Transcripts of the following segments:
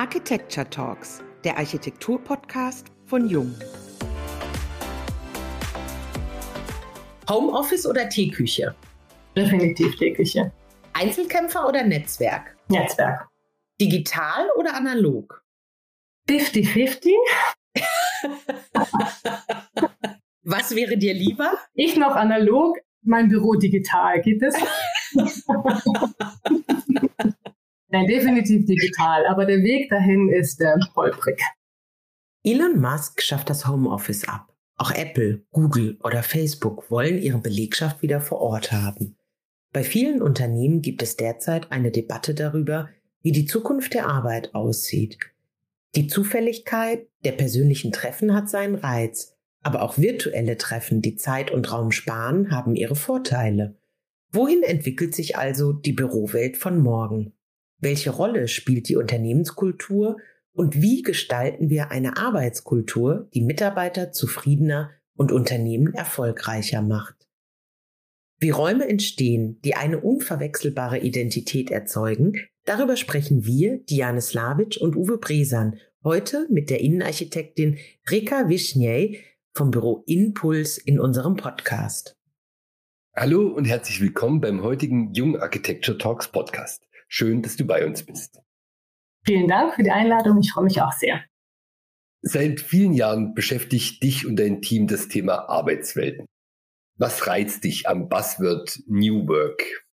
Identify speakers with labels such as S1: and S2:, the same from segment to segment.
S1: Architecture Talks, der Architektur-Podcast von Jung.
S2: Homeoffice oder Teeküche?
S3: Definitiv Teeküche.
S2: Einzelkämpfer oder Netzwerk?
S3: Netzwerk.
S2: Digital oder analog?
S3: 50-50.
S2: Was wäre dir lieber?
S3: Ich noch analog, mein Büro digital. Geht das? Nein, definitiv digital, aber der Weg dahin ist äh, holprig.
S1: Elon Musk schafft das Homeoffice ab. Auch Apple, Google oder Facebook wollen ihre Belegschaft wieder vor Ort haben. Bei vielen Unternehmen gibt es derzeit eine Debatte darüber, wie die Zukunft der Arbeit aussieht. Die Zufälligkeit der persönlichen Treffen hat seinen Reiz, aber auch virtuelle Treffen, die Zeit und Raum sparen, haben ihre Vorteile. Wohin entwickelt sich also die Bürowelt von morgen? Welche Rolle spielt die Unternehmenskultur und wie gestalten wir eine Arbeitskultur, die Mitarbeiter zufriedener und Unternehmen erfolgreicher macht? Wie Räume entstehen, die eine unverwechselbare Identität erzeugen, darüber sprechen wir, Diane Slavic und Uwe Bresan, heute mit der Innenarchitektin Rika Wischnjej vom Büro Impuls in unserem Podcast.
S4: Hallo und herzlich willkommen beim heutigen Jung Architecture Talks Podcast. Schön, dass du bei uns bist.
S3: Vielen Dank für die Einladung. Ich freue mich auch sehr.
S4: Seit vielen Jahren beschäftigt dich und dein Team das Thema Arbeitswelten. Was reizt dich am Buzzword New Work?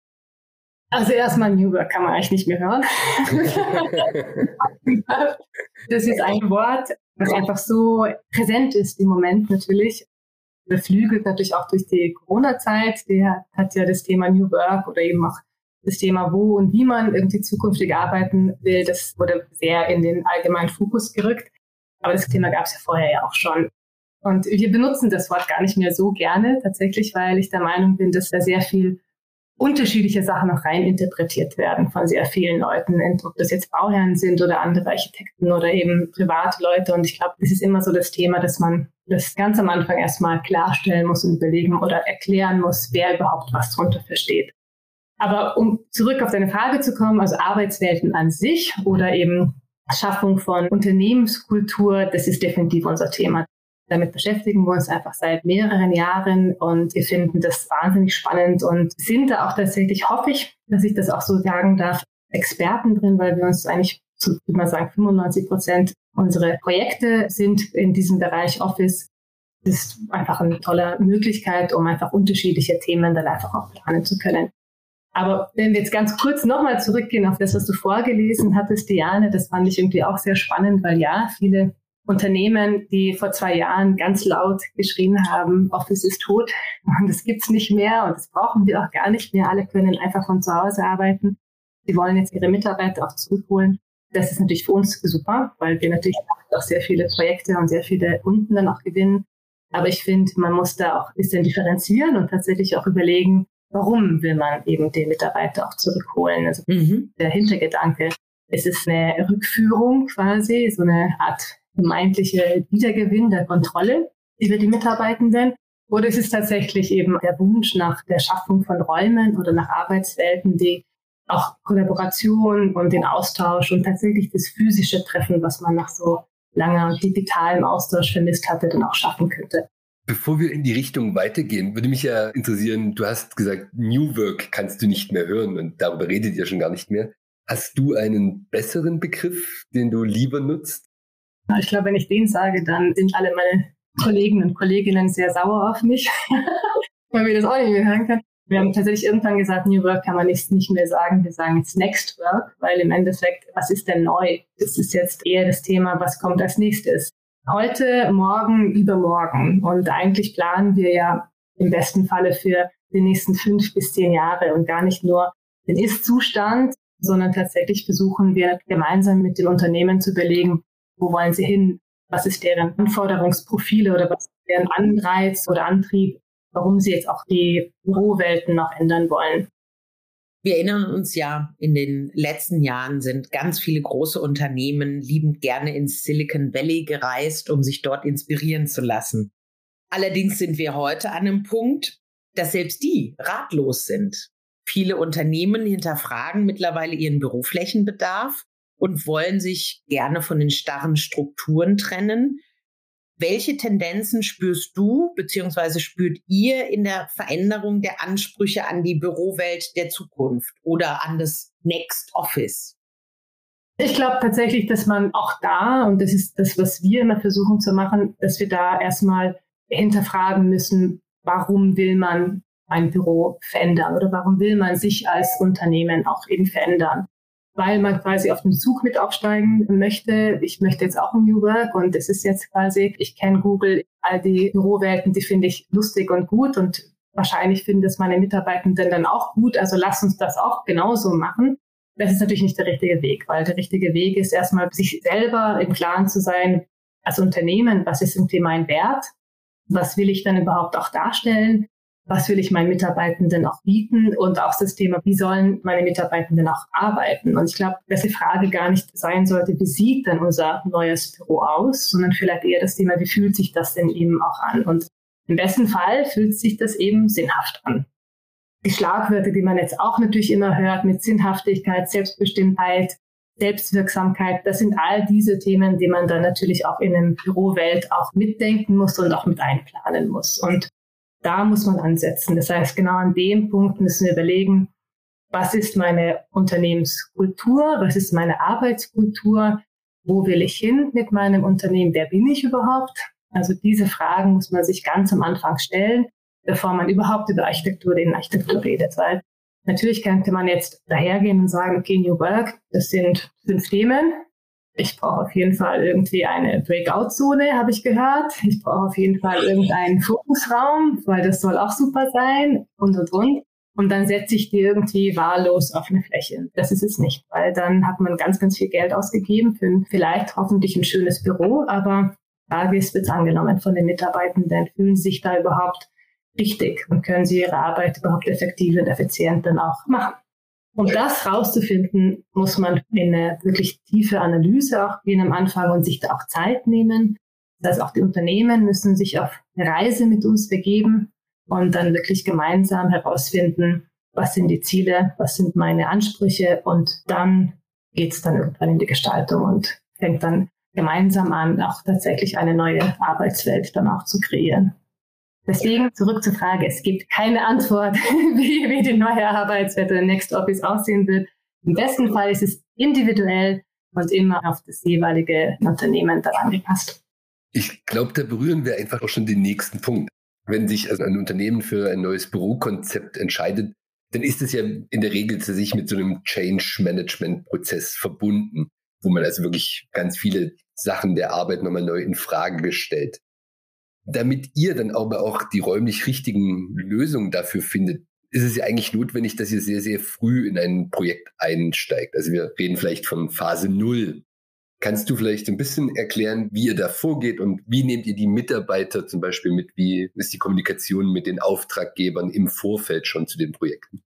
S3: Also erstmal New Work kann man eigentlich nicht mehr hören. das ist ein Wort, was einfach so präsent ist im Moment natürlich. Beflügelt natürlich auch durch die Corona-Zeit. Der hat ja das Thema New Work oder eben auch das Thema, wo und wie man irgendwie zukünftig arbeiten will, das wurde sehr in den allgemeinen Fokus gerückt. Aber das Thema gab es ja vorher ja auch schon. Und wir benutzen das Wort gar nicht mehr so gerne tatsächlich, weil ich der Meinung bin, dass da sehr viel unterschiedliche Sachen noch rein interpretiert werden von sehr vielen Leuten, ob das jetzt Bauherren sind oder andere Architekten oder eben private Leute. Und ich glaube, das ist immer so das Thema, dass man das ganz am Anfang erstmal klarstellen muss und überlegen oder erklären muss, wer überhaupt was drunter versteht. Aber um zurück auf deine Frage zu kommen, also Arbeitswelten an sich oder eben Schaffung von Unternehmenskultur, das ist definitiv unser Thema. Damit beschäftigen wir uns einfach seit mehreren Jahren und wir finden das wahnsinnig spannend und sind da auch tatsächlich, hoffe ich, dass ich das auch so sagen darf, Experten drin, weil wir uns eigentlich, so würde man sagen, 95 Prozent unserer Projekte sind in diesem Bereich Office. Das ist einfach eine tolle Möglichkeit, um einfach unterschiedliche Themen dann einfach auch planen zu können. Aber wenn wir jetzt ganz kurz nochmal zurückgehen auf das, was du vorgelesen hattest, Diane, das fand ich irgendwie auch sehr spannend, weil ja, viele Unternehmen, die vor zwei Jahren ganz laut geschrien haben, Office ist tot und das gibt's nicht mehr und das brauchen wir auch gar nicht mehr. Alle können einfach von zu Hause arbeiten. Sie wollen jetzt ihre Mitarbeiter auch zurückholen. Das ist natürlich für uns super, weil wir natürlich auch sehr viele Projekte und sehr viele Kunden dann auch gewinnen. Aber ich finde, man muss da auch ein bisschen differenzieren und tatsächlich auch überlegen, warum will man eben den Mitarbeiter auch zurückholen. Also mhm. der Hintergedanke, es ist eine Rückführung quasi, so eine Art vermeintliche Wiedergewinn der Kontrolle über die Mitarbeitenden. Oder es ist tatsächlich eben der Wunsch nach der Schaffung von Räumen oder nach Arbeitswelten, die auch Kollaboration und den Austausch und tatsächlich das physische Treffen, was man nach so langer digitalem Austausch vermisst hatte, dann auch schaffen könnte.
S4: Bevor wir in die Richtung weitergehen, würde mich ja interessieren, du hast gesagt, New Work kannst du nicht mehr hören und darüber redet ihr schon gar nicht mehr. Hast du einen besseren Begriff, den du lieber nutzt?
S3: Ich glaube, wenn ich den sage, dann sind alle meine Kollegen und Kolleginnen sehr sauer auf mich, weil wir das auch nicht mehr hören können. Wir haben tatsächlich irgendwann gesagt, New Work kann man nicht, nicht mehr sagen. Wir sagen jetzt Next Work, weil im Endeffekt, was ist denn neu? Das ist jetzt eher das Thema, was kommt als nächstes heute, morgen, übermorgen. Und eigentlich planen wir ja im besten Falle für die nächsten fünf bis zehn Jahre und gar nicht nur den Ist-Zustand, sondern tatsächlich versuchen wir gemeinsam mit den Unternehmen zu überlegen, wo wollen sie hin, was ist deren Anforderungsprofile oder was ist deren Anreiz oder Antrieb, warum sie jetzt auch die Bürowelten noch ändern wollen.
S2: Wir erinnern uns ja, in den letzten Jahren sind ganz viele große Unternehmen liebend gerne ins Silicon Valley gereist, um sich dort inspirieren zu lassen. Allerdings sind wir heute an einem Punkt, dass selbst die ratlos sind. Viele Unternehmen hinterfragen mittlerweile ihren Büroflächenbedarf und wollen sich gerne von den starren Strukturen trennen. Welche Tendenzen spürst du bzw. spürt ihr in der Veränderung der Ansprüche an die Bürowelt der Zukunft oder an das Next Office?
S3: Ich glaube tatsächlich, dass man auch da, und das ist das, was wir immer versuchen zu machen, dass wir da erstmal hinterfragen müssen, warum will man ein Büro verändern oder warum will man sich als Unternehmen auch eben verändern? Weil man quasi auf den Zug mit aufsteigen möchte. Ich möchte jetzt auch ein New Work und es ist jetzt quasi, ich kenne Google, all die Bürowelten, die finde ich lustig und gut und wahrscheinlich finden es meine Mitarbeitenden dann auch gut. Also lass uns das auch genauso machen. Das ist natürlich nicht der richtige Weg, weil der richtige Weg ist erstmal, sich selber im Klaren zu sein, als Unternehmen, was ist im Thema ein Wert? Was will ich dann überhaupt auch darstellen? Was will ich meinen Mitarbeitenden auch bieten und auch das Thema, wie sollen meine Mitarbeitenden auch arbeiten. Und ich glaube, dass die Frage gar nicht sein sollte, wie sieht denn unser neues Büro aus, sondern vielleicht eher das Thema, wie fühlt sich das denn eben auch an. Und im besten Fall fühlt sich das eben sinnhaft an. Die Schlagwörter, die man jetzt auch natürlich immer hört mit Sinnhaftigkeit, Selbstbestimmtheit, Selbstwirksamkeit, das sind all diese Themen, die man dann natürlich auch in der Bürowelt auch mitdenken muss und auch mit einplanen muss. Und da muss man ansetzen. Das heißt, genau an dem Punkt müssen wir überlegen, was ist meine Unternehmenskultur, was ist meine Arbeitskultur, wo will ich hin mit meinem Unternehmen, wer bin ich überhaupt? Also diese Fragen muss man sich ganz am Anfang stellen, bevor man überhaupt über Architektur in Architektur redet, weil natürlich könnte man jetzt dahergehen und sagen, okay, New Work, das sind fünf Themen, ich brauche auf jeden Fall irgendwie eine Breakout-Zone, habe ich gehört. Ich brauche auf jeden Fall irgendeinen Fokusraum, weil das soll auch super sein und und und. Und dann setze ich die irgendwie wahllos auf eine Fläche. Das ist es nicht, weil dann hat man ganz, ganz viel Geld ausgegeben für vielleicht hoffentlich ein schönes Büro, aber ist, wird es angenommen von den Mitarbeitenden? Fühlen sie sich da überhaupt richtig und können sie ihre Arbeit überhaupt effektiv und effizient dann auch machen? Um das rauszufinden, muss man in eine wirklich tiefe Analyse auch gehen am Anfang und sich da auch Zeit nehmen. Das heißt, auch die Unternehmen müssen sich auf eine Reise mit uns begeben und dann wirklich gemeinsam herausfinden, was sind die Ziele, was sind meine Ansprüche und dann geht es dann irgendwann in die Gestaltung und fängt dann gemeinsam an, auch tatsächlich eine neue Arbeitswelt dann auch zu kreieren. Deswegen zurück zur Frage. Es gibt keine Antwort, wie, wie die neue Arbeitswelt oder Next Office aussehen wird. Im besten Fall ist es individuell und immer auf das jeweilige Unternehmen daran gepasst.
S4: Ich glaube, da berühren wir einfach auch schon den nächsten Punkt. Wenn sich also ein Unternehmen für ein neues Bürokonzept entscheidet, dann ist es ja in der Regel zu sich mit so einem Change Management Prozess verbunden, wo man also wirklich ganz viele Sachen der Arbeit nochmal neu in Frage gestellt damit ihr dann aber auch die räumlich richtigen Lösungen dafür findet, ist es ja eigentlich notwendig, dass ihr sehr, sehr früh in ein Projekt einsteigt. Also wir reden vielleicht von Phase Null. Kannst du vielleicht ein bisschen erklären, wie ihr da vorgeht und wie nehmt ihr die Mitarbeiter zum Beispiel mit? Wie ist die Kommunikation mit den Auftraggebern im Vorfeld schon zu den Projekten?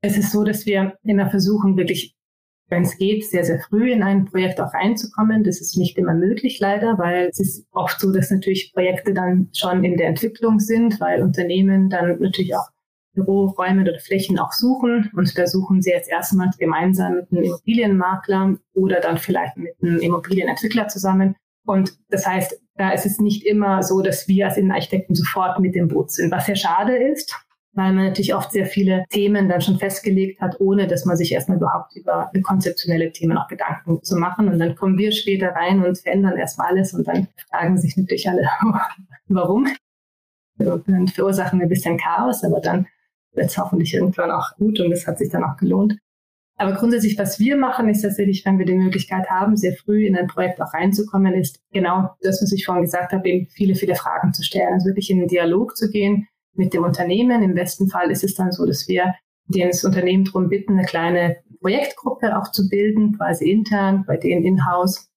S3: Es ist so, dass wir immer versuchen, wirklich wenn es geht, sehr, sehr früh in ein Projekt auch reinzukommen. Das ist nicht immer möglich, leider, weil es ist oft so, dass natürlich Projekte dann schon in der Entwicklung sind, weil Unternehmen dann natürlich auch Büroräume oder Flächen auch suchen. Und da suchen sie jetzt erstmal gemeinsam mit einem Immobilienmakler oder dann vielleicht mit einem Immobilienentwickler zusammen. Und das heißt, da ist es nicht immer so, dass wir als Innenarchitekten sofort mit dem Boot sind, was sehr schade ist, weil man natürlich oft sehr viele Themen dann schon festgelegt hat, ohne dass man sich erstmal überhaupt über konzeptionelle Themen auch Gedanken zu machen. Und dann kommen wir später rein und verändern erstmal alles und dann fragen sich natürlich alle, warum? Und dann verursachen wir ein bisschen Chaos, aber dann wird es hoffentlich irgendwann auch gut und es hat sich dann auch gelohnt. Aber grundsätzlich, was wir machen, ist tatsächlich, wenn wir die Möglichkeit haben, sehr früh in ein Projekt auch reinzukommen, ist genau das, was ich vorhin gesagt habe, eben viele, viele Fragen zu stellen, also wirklich in den Dialog zu gehen, mit dem Unternehmen. Im besten Fall ist es dann so, dass wir das Unternehmen darum bitten, eine kleine Projektgruppe auch zu bilden, quasi intern, bei denen in-house,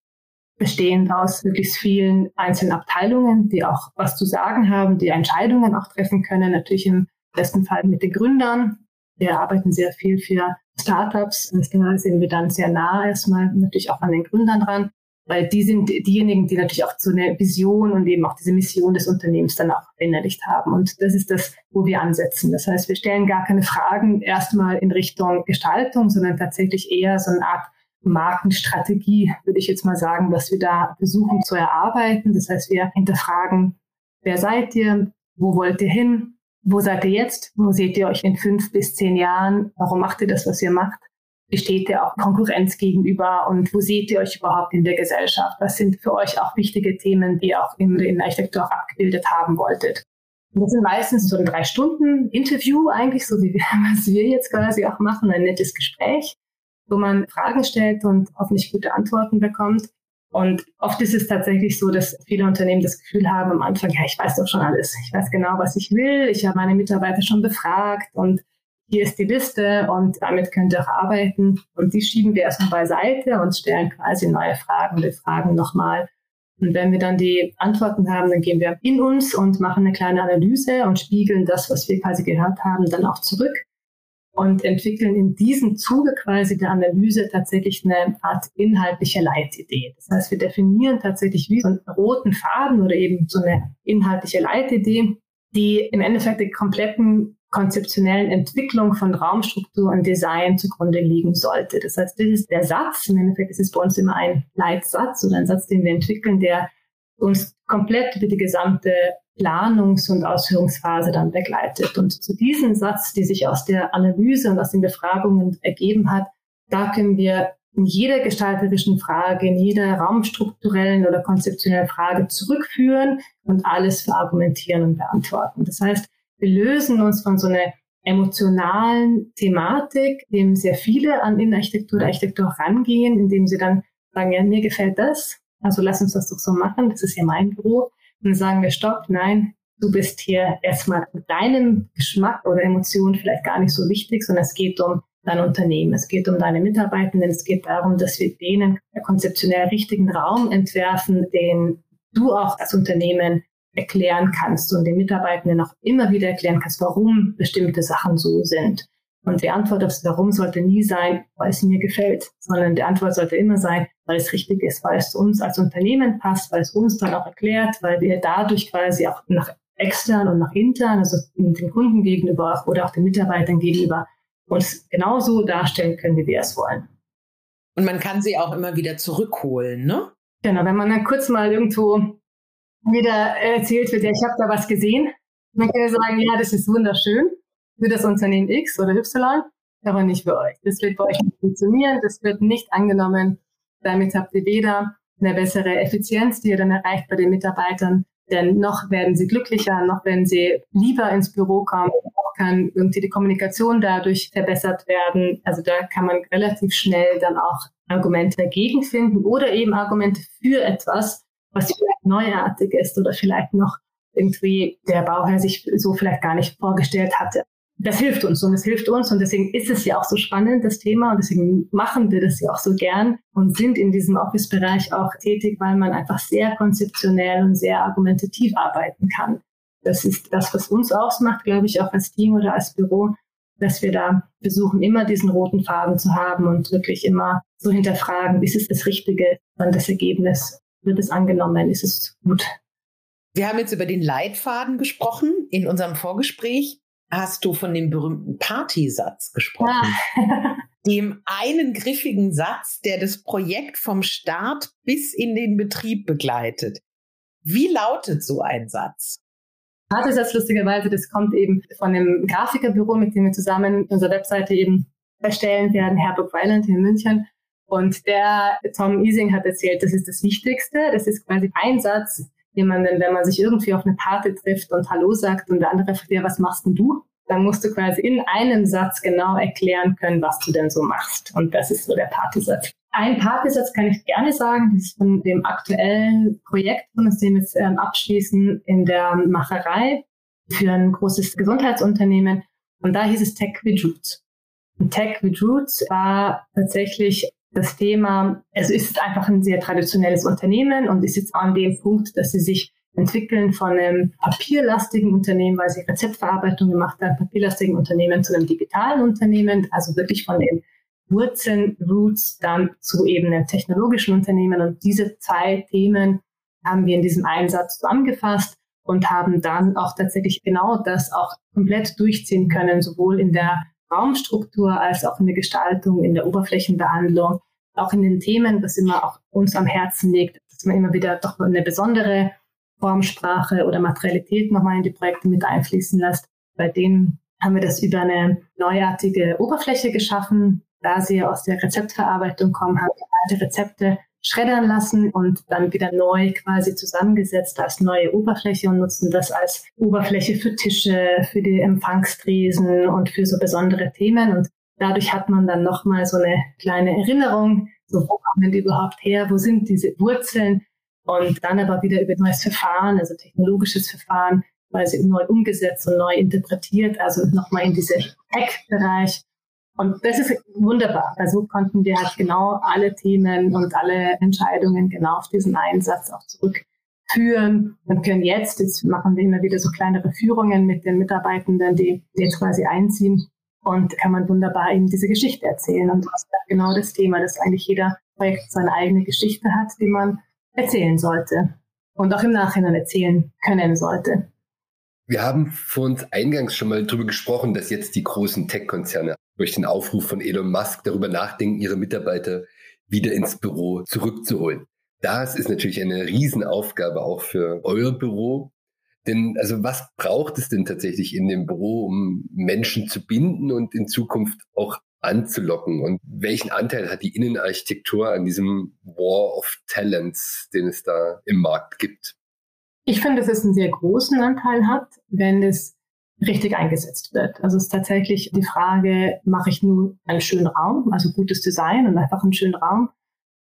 S3: bestehend aus möglichst vielen einzelnen Abteilungen, die auch was zu sagen haben, die Entscheidungen auch treffen können, natürlich im besten Fall mit den Gründern. Wir arbeiten sehr viel für Startups. Da sind wir dann sehr nah erstmal natürlich auch an den Gründern dran weil die sind diejenigen, die natürlich auch so eine Vision und eben auch diese Mission des Unternehmens dann auch verinnerlicht haben. Und das ist das, wo wir ansetzen. Das heißt, wir stellen gar keine Fragen erstmal in Richtung Gestaltung, sondern tatsächlich eher so eine Art Markenstrategie, würde ich jetzt mal sagen, was wir da versuchen zu erarbeiten. Das heißt, wir hinterfragen, wer seid ihr, wo wollt ihr hin, wo seid ihr jetzt, wo seht ihr euch in fünf bis zehn Jahren, warum macht ihr das, was ihr macht, besteht ihr auch Konkurrenz gegenüber und wo seht ihr euch überhaupt in der Gesellschaft, was sind für euch auch wichtige Themen, die ihr auch in der Architektur abgebildet haben wolltet. Das sind meistens so ein drei Stunden Interview eigentlich, so wie wir, was wir jetzt quasi auch machen, ein nettes Gespräch wo man Fragen stellt und hoffentlich gute Antworten bekommt. Und oft ist es tatsächlich so, dass viele Unternehmen das Gefühl haben am Anfang, ja, ich weiß doch schon alles. Ich weiß genau, was ich will. Ich habe meine Mitarbeiter schon befragt und hier ist die Liste und damit könnt ihr auch arbeiten. Und die schieben wir erstmal beiseite und stellen quasi neue Fragen. Wir fragen nochmal. Und wenn wir dann die Antworten haben, dann gehen wir in uns und machen eine kleine Analyse und spiegeln das, was wir quasi gehört haben, dann auch zurück und entwickeln in diesem Zuge quasi der Analyse tatsächlich eine Art inhaltliche Leitidee. Das heißt, wir definieren tatsächlich wie so einen roten Faden oder eben so eine inhaltliche Leitidee, die im Endeffekt der kompletten konzeptionellen Entwicklung von Raumstruktur und Design zugrunde liegen sollte. Das heißt, das ist der Satz, im Endeffekt ist es bei uns immer ein Leitsatz oder ein Satz, den wir entwickeln, der uns komplett über die gesamte Planungs- und Ausführungsphase dann begleitet. Und zu diesem Satz, die sich aus der Analyse und aus den Befragungen ergeben hat, da können wir in jeder gestalterischen Frage, in jeder raumstrukturellen oder konzeptionellen Frage zurückführen und alles verargumentieren und beantworten. Das heißt, wir lösen uns von so einer emotionalen Thematik, dem sehr viele an Innenarchitektur oder Architektur rangehen, indem sie dann sagen, ja, mir gefällt das, also lass uns das doch so machen, das ist ja mein Büro. Und dann sagen wir, stopp, nein, du bist hier erstmal deinem Geschmack oder Emotionen vielleicht gar nicht so wichtig, sondern es geht um dein Unternehmen, es geht um deine Mitarbeitenden, es geht darum, dass wir denen konzeptionell richtigen Raum entwerfen, den du auch als Unternehmen erklären kannst und den Mitarbeitenden auch immer wieder erklären kannst, warum bestimmte Sachen so sind. Und die Antwort auf das Warum sollte nie sein, weil es mir gefällt, sondern die Antwort sollte immer sein, weil es richtig ist, weil es uns als Unternehmen passt, weil es uns dann auch erklärt, weil wir dadurch quasi auch nach extern und nach intern, also den Kunden gegenüber oder auch den Mitarbeitern gegenüber, uns genauso darstellen können, wie wir es wollen.
S2: Und man kann sie auch immer wieder zurückholen, ne?
S3: Genau, wenn man dann kurz mal irgendwo wieder erzählt wird, ja, ich habe da was gesehen, dann kann ich sagen, ja, das ist wunderschön für das Unternehmen X oder Y, aber nicht für euch. Das wird bei euch nicht funktionieren, das wird nicht angenommen. Damit habt ihr weder eine bessere Effizienz, die ihr dann erreicht bei den Mitarbeitern, denn noch werden sie glücklicher, noch werden sie lieber ins Büro kommen, auch kann irgendwie die Kommunikation dadurch verbessert werden. Also da kann man relativ schnell dann auch Argumente dagegen finden oder eben Argumente für etwas, was vielleicht neuartig ist oder vielleicht noch irgendwie der Bauherr sich so vielleicht gar nicht vorgestellt hatte das hilft uns und es hilft uns und deswegen ist es ja auch so spannend, das Thema und deswegen machen wir das ja auch so gern und sind in diesem Office-Bereich auch tätig, weil man einfach sehr konzeptionell und sehr argumentativ arbeiten kann. Das ist das, was uns ausmacht, glaube ich, auch als Team oder als Büro, dass wir da versuchen, immer diesen roten Faden zu haben und wirklich immer so hinterfragen, ist es das Richtige, dann das Ergebnis, wird es angenommen, ist es gut.
S2: Wir haben jetzt über den Leitfaden gesprochen in unserem Vorgespräch hast du von dem berühmten Partysatz gesprochen. Ah. dem einen griffigen Satz, der das Projekt vom Start bis in den Betrieb begleitet. Wie lautet so ein Satz?
S3: Partysatz, lustigerweise, das kommt eben von dem Grafikerbüro, mit dem wir zusammen unsere Webseite eben erstellen werden, Herburg Weiland in München. Und der Tom Easing hat erzählt, das ist das Wichtigste. Das ist quasi ein Satz, jemanden, wenn man sich irgendwie auf eine Party trifft und Hallo sagt und der andere fragt, ja, was machst denn du? Dann musst du quasi in einem Satz genau erklären können, was du denn so machst. Und das ist so der Partysatz. Ein Partysatz kann ich gerne sagen, das ist von dem aktuellen Projekt, von dem wir jetzt ähm, abschließen in der Macherei für ein großes Gesundheitsunternehmen. Und da hieß es Tech with Roots. Und Tech with Roots war tatsächlich das Thema, es ist einfach ein sehr traditionelles Unternehmen und ist jetzt an dem Punkt, dass sie sich entwickeln von einem papierlastigen Unternehmen, weil sie Rezeptverarbeitung gemacht haben, papierlastigen Unternehmen zu einem digitalen Unternehmen, also wirklich von den Wurzeln, Roots dann zu eben einem technologischen Unternehmen. Und diese zwei Themen haben wir in diesem Einsatz zusammengefasst und haben dann auch tatsächlich genau das auch komplett durchziehen können, sowohl in der Raumstruktur als auch in der Gestaltung, in der Oberflächenbehandlung auch in den Themen, was immer auch uns am Herzen liegt, dass man immer wieder doch eine besondere Formsprache oder Materialität nochmal in die Projekte mit einfließen lässt. Bei denen haben wir das über eine neuartige Oberfläche geschaffen. Da sie aus der Rezeptverarbeitung kommen, haben wir alte Rezepte schreddern lassen und dann wieder neu quasi zusammengesetzt als neue Oberfläche und nutzen das als Oberfläche für Tische, für die Empfangstresen und für so besondere Themen. Und dadurch hat man dann nochmal so eine kleine Erinnerung, so wo kommen die überhaupt her, wo sind diese Wurzeln und dann aber wieder über neues Verfahren, also technologisches Verfahren, quasi neu umgesetzt und neu interpretiert, also nochmal in diese Tech-Bereich und das ist wunderbar. Also konnten wir halt genau alle Themen und alle Entscheidungen genau auf diesen Einsatz auch zurückführen und können jetzt, jetzt machen wir immer wieder so kleinere Führungen mit den Mitarbeitenden, die jetzt quasi einziehen und kann man wunderbar eben diese Geschichte erzählen. Und das ist genau das Thema, dass eigentlich jeder Projekt seine eigene Geschichte hat, die man erzählen sollte und auch im Nachhinein erzählen können sollte.
S4: Wir haben vor uns eingangs schon mal darüber gesprochen, dass jetzt die großen Tech-Konzerne durch den Aufruf von Elon Musk darüber nachdenken, ihre Mitarbeiter wieder ins Büro zurückzuholen. Das ist natürlich eine Riesenaufgabe auch für euer Büro. Denn also was braucht es denn tatsächlich in dem Büro, um Menschen zu binden und in Zukunft auch anzulocken? Und welchen Anteil hat die Innenarchitektur an diesem War of Talents, den es da im Markt gibt?
S3: Ich finde, dass es einen sehr großen Anteil hat, wenn es richtig eingesetzt wird. Also es ist tatsächlich die Frage, mache ich nur einen schönen Raum, also gutes Design und einfach einen schönen Raum,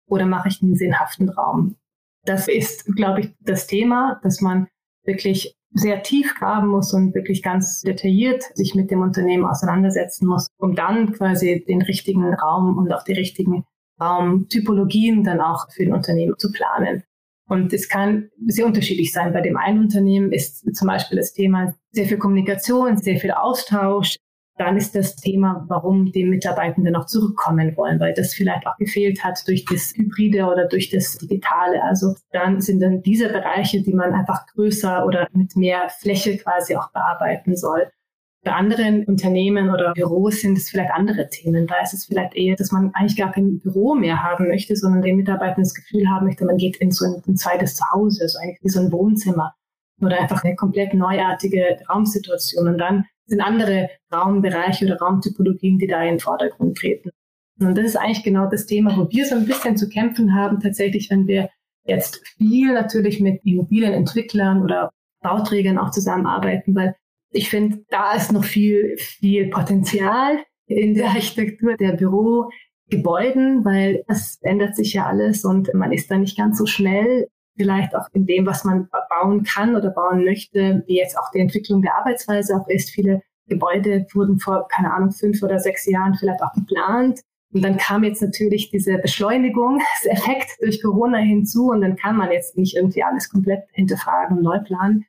S3: oder mache ich einen sinnhaften Raum? Das ist, glaube ich, das Thema, dass man wirklich sehr tief graben muss und wirklich ganz detailliert sich mit dem Unternehmen auseinandersetzen muss, um dann quasi den richtigen Raum und auch die richtigen Raumtypologien dann auch für ein Unternehmen zu planen. Und es kann sehr unterschiedlich sein. Bei dem einen Unternehmen ist zum Beispiel das Thema sehr viel Kommunikation, sehr viel Austausch. Dann ist das Thema, warum die Mitarbeitenden noch zurückkommen wollen, weil das vielleicht auch gefehlt hat durch das Hybride oder durch das Digitale. Also dann sind dann diese Bereiche, die man einfach größer oder mit mehr Fläche quasi auch bearbeiten soll. Bei anderen Unternehmen oder Büros sind es vielleicht andere Themen. Da ist es vielleicht eher, dass man eigentlich gar kein Büro mehr haben möchte, sondern den Mitarbeitern das Gefühl haben möchte, man geht in so ein, ein zweites Zuhause, so eigentlich wie so ein Wohnzimmer oder einfach eine komplett neuartige Raumsituation. Und dann sind andere Raumbereiche oder Raumtypologien, die da in den Vordergrund treten. Und das ist eigentlich genau das Thema, wo wir so ein bisschen zu kämpfen haben, tatsächlich, wenn wir jetzt viel natürlich mit Immobilienentwicklern oder Bauträgern auch zusammenarbeiten, weil ich finde, da ist noch viel, viel Potenzial in der Architektur der Bürogebäuden, weil es ändert sich ja alles und man ist da nicht ganz so schnell, vielleicht auch in dem, was man bauen kann oder bauen möchte, wie jetzt auch die Entwicklung der Arbeitsweise auch ist. Viele Gebäude wurden vor, keine Ahnung, fünf oder sechs Jahren vielleicht auch geplant. Und dann kam jetzt natürlich diese Beschleunigungseffekt durch Corona hinzu und dann kann man jetzt nicht irgendwie alles komplett hinterfragen und neu planen.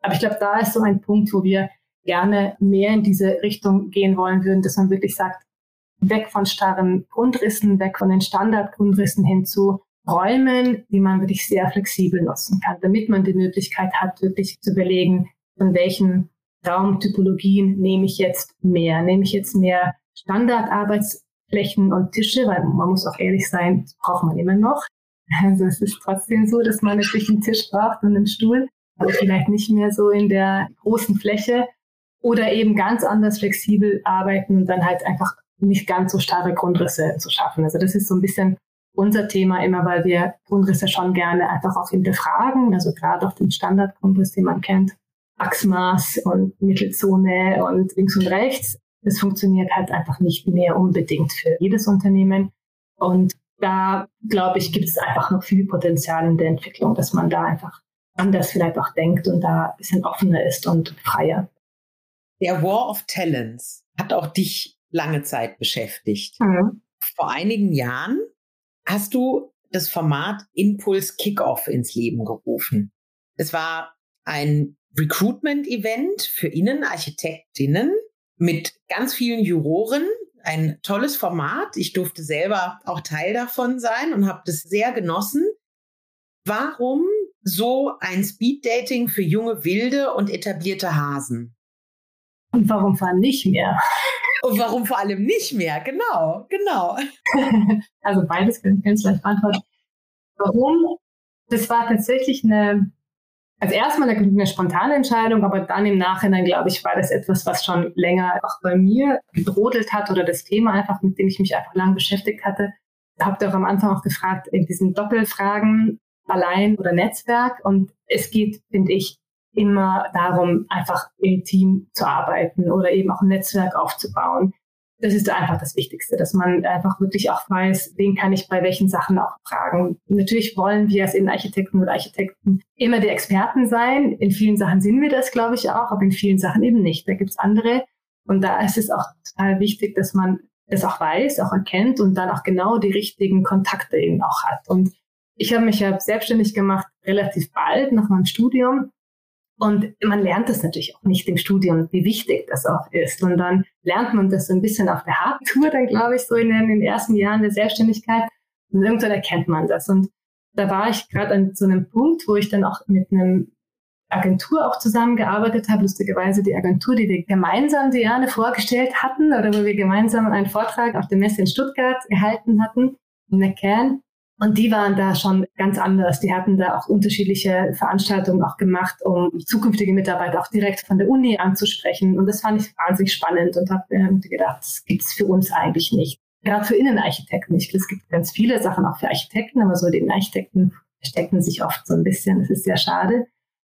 S3: Aber ich glaube, da ist so ein Punkt, wo wir gerne mehr in diese Richtung gehen wollen würden, dass man wirklich sagt, weg von starren Grundrissen, weg von den Standardgrundrissen hin zu Räumen, die man wirklich sehr flexibel nutzen kann, damit man die Möglichkeit hat, wirklich zu überlegen, von welchen Raumtypologien nehme ich jetzt mehr? Nehme ich jetzt mehr Standardarbeitsflächen und Tische, weil man muss auch ehrlich sein, braucht man immer noch. Also es ist trotzdem so, dass man natürlich einen Tisch braucht und einen Stuhl aber vielleicht nicht mehr so in der großen Fläche oder eben ganz anders flexibel arbeiten und dann halt einfach nicht ganz so starre Grundrisse zu schaffen. Also das ist so ein bisschen unser Thema immer, weil wir Grundrisse schon gerne einfach auch hinterfragen, also gerade auch den Standardgrundriss, den man kennt, Achsmaß und Mittelzone und links und rechts. Das funktioniert halt einfach nicht mehr unbedingt für jedes Unternehmen. Und da, glaube ich, gibt es einfach noch viel Potenzial in der Entwicklung, dass man da einfach anders vielleicht auch denkt und da ein bisschen offener ist und freier.
S2: Der War of Talents hat auch dich lange Zeit beschäftigt. Mhm. Vor einigen Jahren hast du das Format Impulse Kickoff ins Leben gerufen. Es war ein Recruitment-Event für Innenarchitektinnen mit ganz vielen Juroren. Ein tolles Format. Ich durfte selber auch Teil davon sein und habe das sehr genossen. Warum so ein Speeddating für junge Wilde und etablierte Hasen.
S3: Und warum fahren nicht mehr?
S2: Und warum vor allem nicht mehr? Genau, genau.
S3: also beides können ich gleich beantworten. Warum? Das war tatsächlich eine, also erstmal eine, eine spontane Entscheidung, aber dann im Nachhinein, glaube ich, war das etwas, was schon länger auch bei mir gebrodelt hat oder das Thema einfach, mit dem ich mich einfach lang beschäftigt hatte. Habt ihr auch am Anfang auch gefragt, in diesen Doppelfragen, allein oder Netzwerk. Und es geht, finde ich, immer darum, einfach im Team zu arbeiten oder eben auch ein Netzwerk aufzubauen. Das ist einfach das Wichtigste, dass man einfach wirklich auch weiß, wen kann ich bei welchen Sachen auch fragen. Natürlich wollen wir als Innenarchitekten oder Architekten immer die Experten sein. In vielen Sachen sind wir das, glaube ich, auch, aber in vielen Sachen eben nicht. Da gibt's andere. Und da ist es auch total wichtig, dass man das auch weiß, auch erkennt und dann auch genau die richtigen Kontakte eben auch hat. Und ich habe mich ja selbstständig gemacht relativ bald nach meinem Studium und man lernt das natürlich auch nicht im Studium, wie wichtig das auch ist. Und dann lernt man das so ein bisschen auf der Hardtour, dann glaube ich, so in den, in den ersten Jahren der Selbstständigkeit. Und irgendwann erkennt man das. Und da war ich gerade an so einem Punkt, wo ich dann auch mit einem Agentur auch zusammengearbeitet habe. Lustigerweise die Agentur, die wir gemeinsam Diane vorgestellt hatten oder wo wir gemeinsam einen Vortrag auf der Messe in Stuttgart erhalten hatten, McCann. Und die waren da schon ganz anders. Die hatten da auch unterschiedliche Veranstaltungen auch gemacht, um zukünftige Mitarbeiter auch direkt von der Uni anzusprechen. Und das fand ich wahnsinnig spannend und habe mir gedacht, das gibt's für uns eigentlich nicht. Gerade für Innenarchitekten nicht. Es gibt ganz viele Sachen auch für Architekten, aber so die Innenarchitekten verstecken sich oft so ein bisschen. Das ist sehr schade.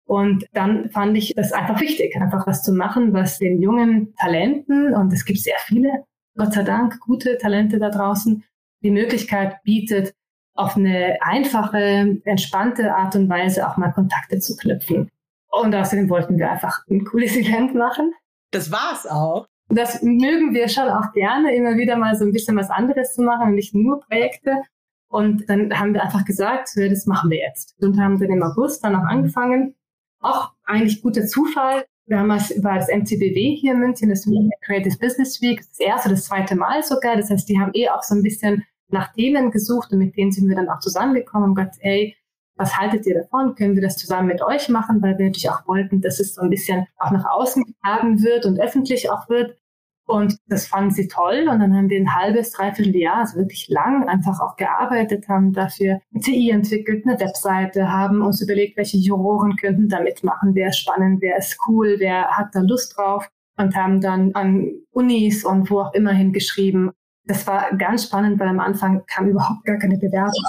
S3: Und dann fand ich das einfach wichtig, einfach was zu machen, was den jungen Talenten, und es gibt sehr viele, Gott sei Dank, gute Talente da draußen, die Möglichkeit bietet, auf eine einfache, entspannte Art und Weise auch mal Kontakte zu knüpfen. Und außerdem wollten wir einfach ein cooles Event machen.
S2: Das war's auch.
S3: Das mögen wir schon auch gerne, immer wieder mal so ein bisschen was anderes zu machen und nicht nur Projekte. Und dann haben wir einfach gesagt, das machen wir jetzt. Und haben dann im August dann auch angefangen. Auch eigentlich guter Zufall. Damals war das MCBW hier in München, das Creative Business Week, das erste, das zweite Mal sogar. Das heißt, die haben eh auch so ein bisschen nach Themen gesucht und mit denen sind wir dann auch zusammengekommen und gesagt, ey, was haltet ihr davon? Können wir das zusammen mit euch machen? Weil wir natürlich auch wollten, dass es so ein bisschen auch nach außen getragen wird und öffentlich auch wird. Und das fanden sie toll. Und dann haben wir ein halbes, dreiviertel Jahr, also wirklich lang, einfach auch gearbeitet, haben dafür ein TI entwickelt, eine Webseite, haben uns überlegt, welche Juroren könnten da mitmachen, wer ist spannend, wer ist cool, wer hat da Lust drauf. Und haben dann an Unis und wo auch immer hingeschrieben, das war ganz spannend, weil am Anfang kam überhaupt gar keine Bewerbung.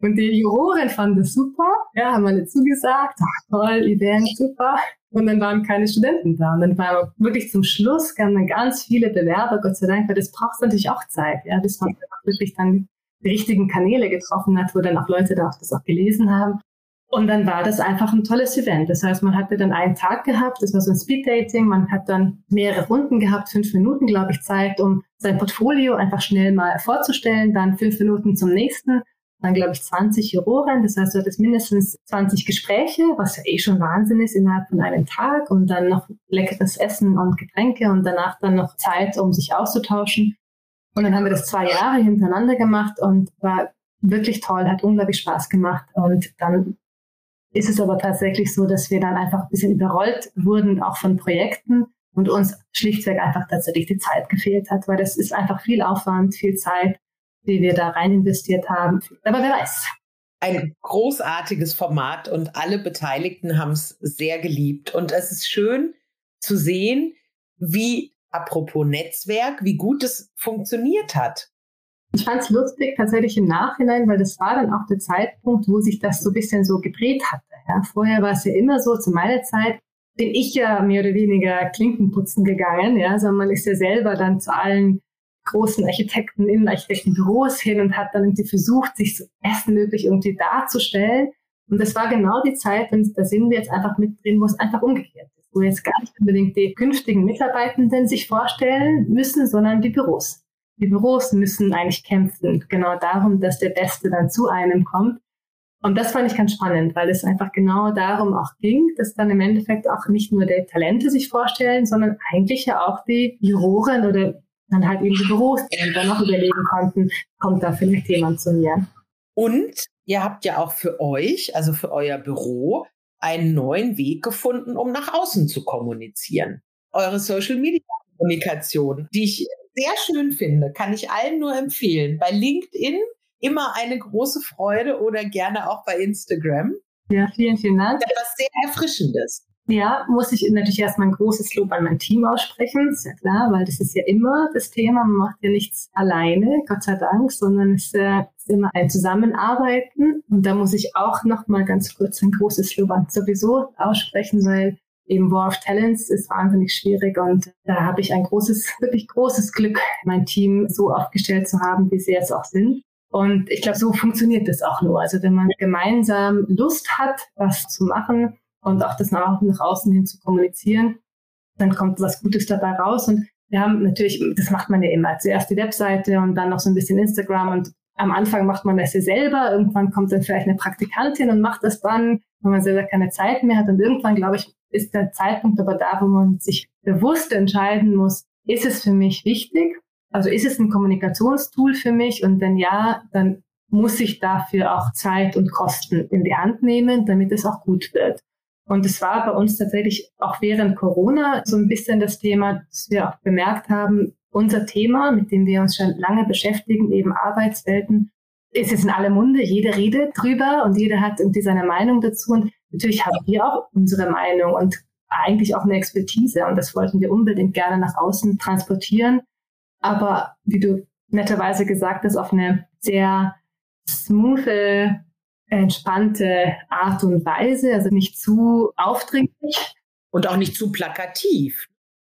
S3: Und die Juroren fanden das super, ja, haben alle zugesagt, ach, toll, Event, super. Und dann waren keine Studenten da. Und dann war wirklich zum Schluss, kamen dann ganz viele Bewerber, Gott sei Dank, weil das braucht natürlich auch Zeit, ja, bis man wirklich dann die richtigen Kanäle getroffen hat, wo dann auch Leute da auch das auch gelesen haben. Und dann war das einfach ein tolles Event. Das heißt, man hatte dann einen Tag gehabt, das war so ein Speed-Dating, man hat dann mehrere Runden gehabt, fünf Minuten, glaube ich, Zeit, um sein Portfolio einfach schnell mal vorzustellen, dann fünf Minuten zum nächsten, dann glaube ich 20 Juroren, das heißt, du hattest mindestens 20 Gespräche, was ja eh schon Wahnsinn ist innerhalb von einem Tag und dann noch leckeres Essen und Getränke und danach dann noch Zeit, um sich auszutauschen. Und dann haben wir das zwei Jahre hintereinander gemacht und war wirklich toll, hat unglaublich Spaß gemacht und dann ist es aber tatsächlich so, dass wir dann einfach ein bisschen überrollt wurden, auch von Projekten und uns schlichtweg einfach tatsächlich die Zeit gefehlt hat, weil das ist einfach viel Aufwand, viel Zeit, die wir da rein investiert haben. Aber wer weiß.
S2: Ein großartiges Format und alle Beteiligten haben es sehr geliebt. Und es ist schön zu sehen, wie, apropos Netzwerk, wie gut es funktioniert hat.
S3: Ich fand es lustig tatsächlich im Nachhinein, weil das war dann auch der Zeitpunkt, wo sich das so ein bisschen so gedreht hatte. Ja, vorher war es ja immer so, zu meiner Zeit bin ich ja mehr oder weniger Klinkenputzen gegangen, ja, sondern man ist ja selber dann zu allen großen Architekten, Innenarchitektenbüros hin und hat dann irgendwie versucht, sich so bestmöglich irgendwie darzustellen. Und das war genau die Zeit, und da sind wir jetzt einfach mit drin, wo es einfach umgekehrt ist, wo jetzt gar nicht unbedingt die künftigen Mitarbeitenden sich vorstellen müssen, sondern die Büros die Büros müssen eigentlich kämpfen, genau darum, dass der Beste dann zu einem kommt. Und das fand ich ganz spannend, weil es einfach genau darum auch ging, dass dann im Endeffekt auch nicht nur die Talente sich vorstellen, sondern eigentlich ja auch die Juroren oder dann halt eben die Büros, die dann noch überlegen konnten, kommt da vielleicht jemand zu mir.
S2: Und ihr habt ja auch für euch, also für euer Büro, einen neuen Weg gefunden, um nach außen zu kommunizieren. Eure Social Media Kommunikation, die ich sehr schön finde, kann ich allen nur empfehlen. Bei LinkedIn immer eine große Freude oder gerne auch bei Instagram.
S3: Ja, vielen, vielen Dank.
S2: Etwas sehr Erfrischendes.
S3: Ja, muss ich natürlich erstmal ein großes Lob an mein Team aussprechen, ist ja klar, weil das ist ja immer das Thema. Man macht ja nichts alleine, Gott sei Dank, sondern es äh, ist immer ein Zusammenarbeiten. Und da muss ich auch noch mal ganz kurz ein großes Lob an sowieso aussprechen, weil eben War of Talents ist wahnsinnig schwierig und da habe ich ein großes, wirklich großes Glück, mein Team so aufgestellt zu haben, wie sie jetzt auch sind. Und ich glaube, so funktioniert das auch nur. Also wenn man gemeinsam Lust hat, was zu machen und auch das nach, nach außen hin zu kommunizieren, dann kommt was Gutes dabei raus. Und wir haben natürlich, das macht man ja immer, zuerst die Webseite und dann noch so ein bisschen Instagram und am Anfang macht man das ja selber, irgendwann kommt dann vielleicht eine Praktikantin und macht das dann, wenn man selber keine Zeit mehr hat und irgendwann, glaube ich, ist der Zeitpunkt aber da, wo man sich bewusst entscheiden muss, ist es für mich wichtig? Also ist es ein Kommunikationstool für mich? Und wenn ja, dann muss ich dafür auch Zeit und Kosten in die Hand nehmen, damit es auch gut wird. Und es war bei uns tatsächlich auch während Corona so ein bisschen das Thema, dass wir auch bemerkt haben, unser Thema, mit dem wir uns schon lange beschäftigen, eben Arbeitswelten, ist jetzt in aller Munde. Jeder redet drüber und jeder hat irgendwie seine Meinung dazu. Und natürlich haben wir auch unsere Meinung und eigentlich auch eine Expertise. Und das wollten wir unbedingt gerne nach außen transportieren. Aber wie du netterweise gesagt hast, auf eine sehr smooth, entspannte Art und Weise, also nicht zu aufdringlich.
S2: Und auch nicht zu plakativ.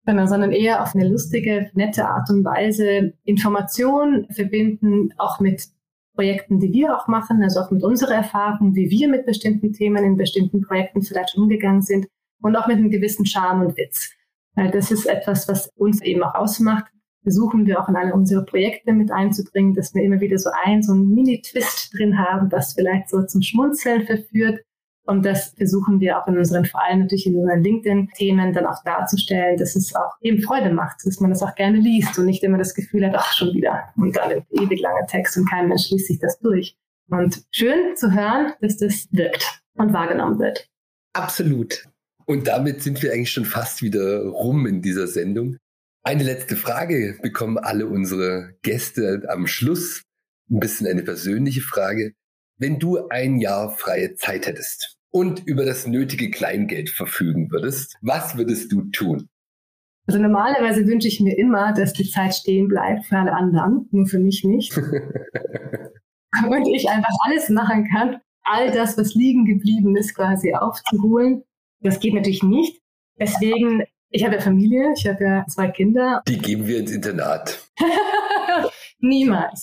S3: Genau, sondern eher auf eine lustige, nette Art und Weise Informationen verbinden, auch mit Projekten, die wir auch machen, also auch mit unserer Erfahrung, wie wir mit bestimmten Themen in bestimmten Projekten vielleicht umgegangen sind und auch mit einem gewissen Charme und Witz. Das ist etwas, was uns eben auch ausmacht. Versuchen wir auch in alle unsere Projekte mit einzubringen, dass wir immer wieder so ein, so ein Mini-Twist drin haben, was vielleicht so zum Schmunzeln verführt und das versuchen wir auch in unseren, vor allem natürlich in unseren LinkedIn-Themen dann auch darzustellen, dass es auch eben Freude macht, dass man das auch gerne liest und nicht immer das Gefühl hat, ach, schon wieder. Und dann ein ewig langer Text und kein Mensch liest sich das durch. Und schön zu hören, dass das wirkt und wahrgenommen wird.
S2: Absolut.
S4: Und damit sind wir eigentlich schon fast wieder rum in dieser Sendung. Eine letzte Frage bekommen alle unsere Gäste am Schluss. Ein bisschen eine persönliche Frage. Wenn du ein Jahr freie Zeit hättest und über das nötige Kleingeld verfügen würdest, was würdest du tun?
S3: Also normalerweise wünsche ich mir immer, dass die Zeit stehen bleibt für alle anderen, nur für mich nicht. und ich einfach alles machen kann, all das, was liegen geblieben ist, quasi aufzuholen. Das geht natürlich nicht. Deswegen, ich habe ja Familie, ich habe ja zwei Kinder.
S4: Die geben wir ins Internat.
S3: Niemals.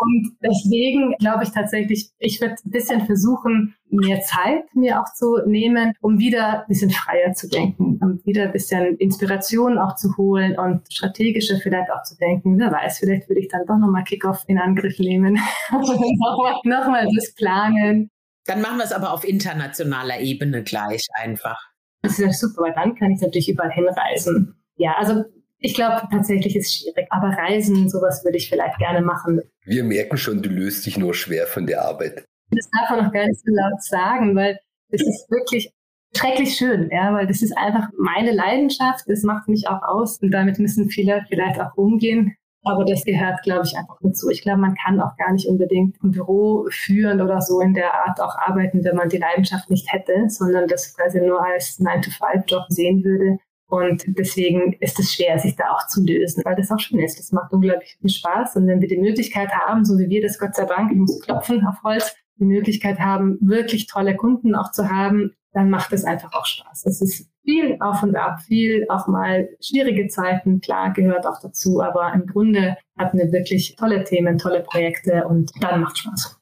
S3: Und deswegen glaube ich tatsächlich, ich werde ein bisschen versuchen, mehr Zeit mir auch zu nehmen, um wieder ein bisschen freier zu denken, um wieder ein bisschen Inspiration auch zu holen und strategischer vielleicht auch zu denken. Wer weiß, vielleicht würde ich dann doch nochmal Kickoff in Angriff nehmen. nochmal noch das planen.
S2: Dann machen wir es aber auf internationaler Ebene gleich einfach.
S3: Das ist ja super, weil dann kann ich natürlich überall hinreisen. Ja, also ich glaube, tatsächlich ist es schwierig. Aber Reisen, sowas würde ich vielleicht gerne machen.
S4: Wir merken schon, du löst dich nur schwer von der Arbeit.
S3: Das darf man noch gar nicht so laut sagen, weil es ist wirklich schrecklich schön, ja, weil das ist einfach meine Leidenschaft. Das macht mich auch aus und damit müssen viele vielleicht auch umgehen. Aber das gehört, glaube ich, einfach dazu. Ich glaube, man kann auch gar nicht unbedingt ein Büro führen oder so in der Art auch arbeiten, wenn man die Leidenschaft nicht hätte, sondern das quasi nur als 9-to-5-Job sehen würde. Und deswegen ist es schwer, sich da auch zu lösen, weil das auch schön ist. Das macht unglaublich viel Spaß. Und wenn wir die Möglichkeit haben, so wie wir das Gott sei Dank, ich muss klopfen auf Holz, die Möglichkeit haben, wirklich tolle Kunden auch zu haben, dann macht es einfach auch Spaß. Es ist viel auf und ab, viel auch mal schwierige Zeiten, klar, gehört auch dazu. Aber im Grunde hatten wir wirklich tolle Themen, tolle Projekte und dann macht Spaß.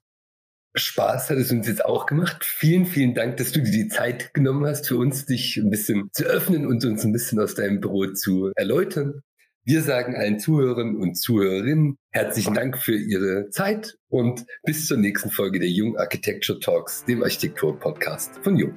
S4: Spaß hat es uns jetzt auch gemacht. Vielen, vielen Dank, dass du dir die Zeit genommen hast, für uns dich ein bisschen zu öffnen und uns ein bisschen aus deinem Büro zu erläutern. Wir sagen allen Zuhörern und Zuhörerinnen herzlichen Dank für Ihre Zeit und bis zur nächsten Folge der Jung Architecture Talks, dem Architektur-Podcast von Jung.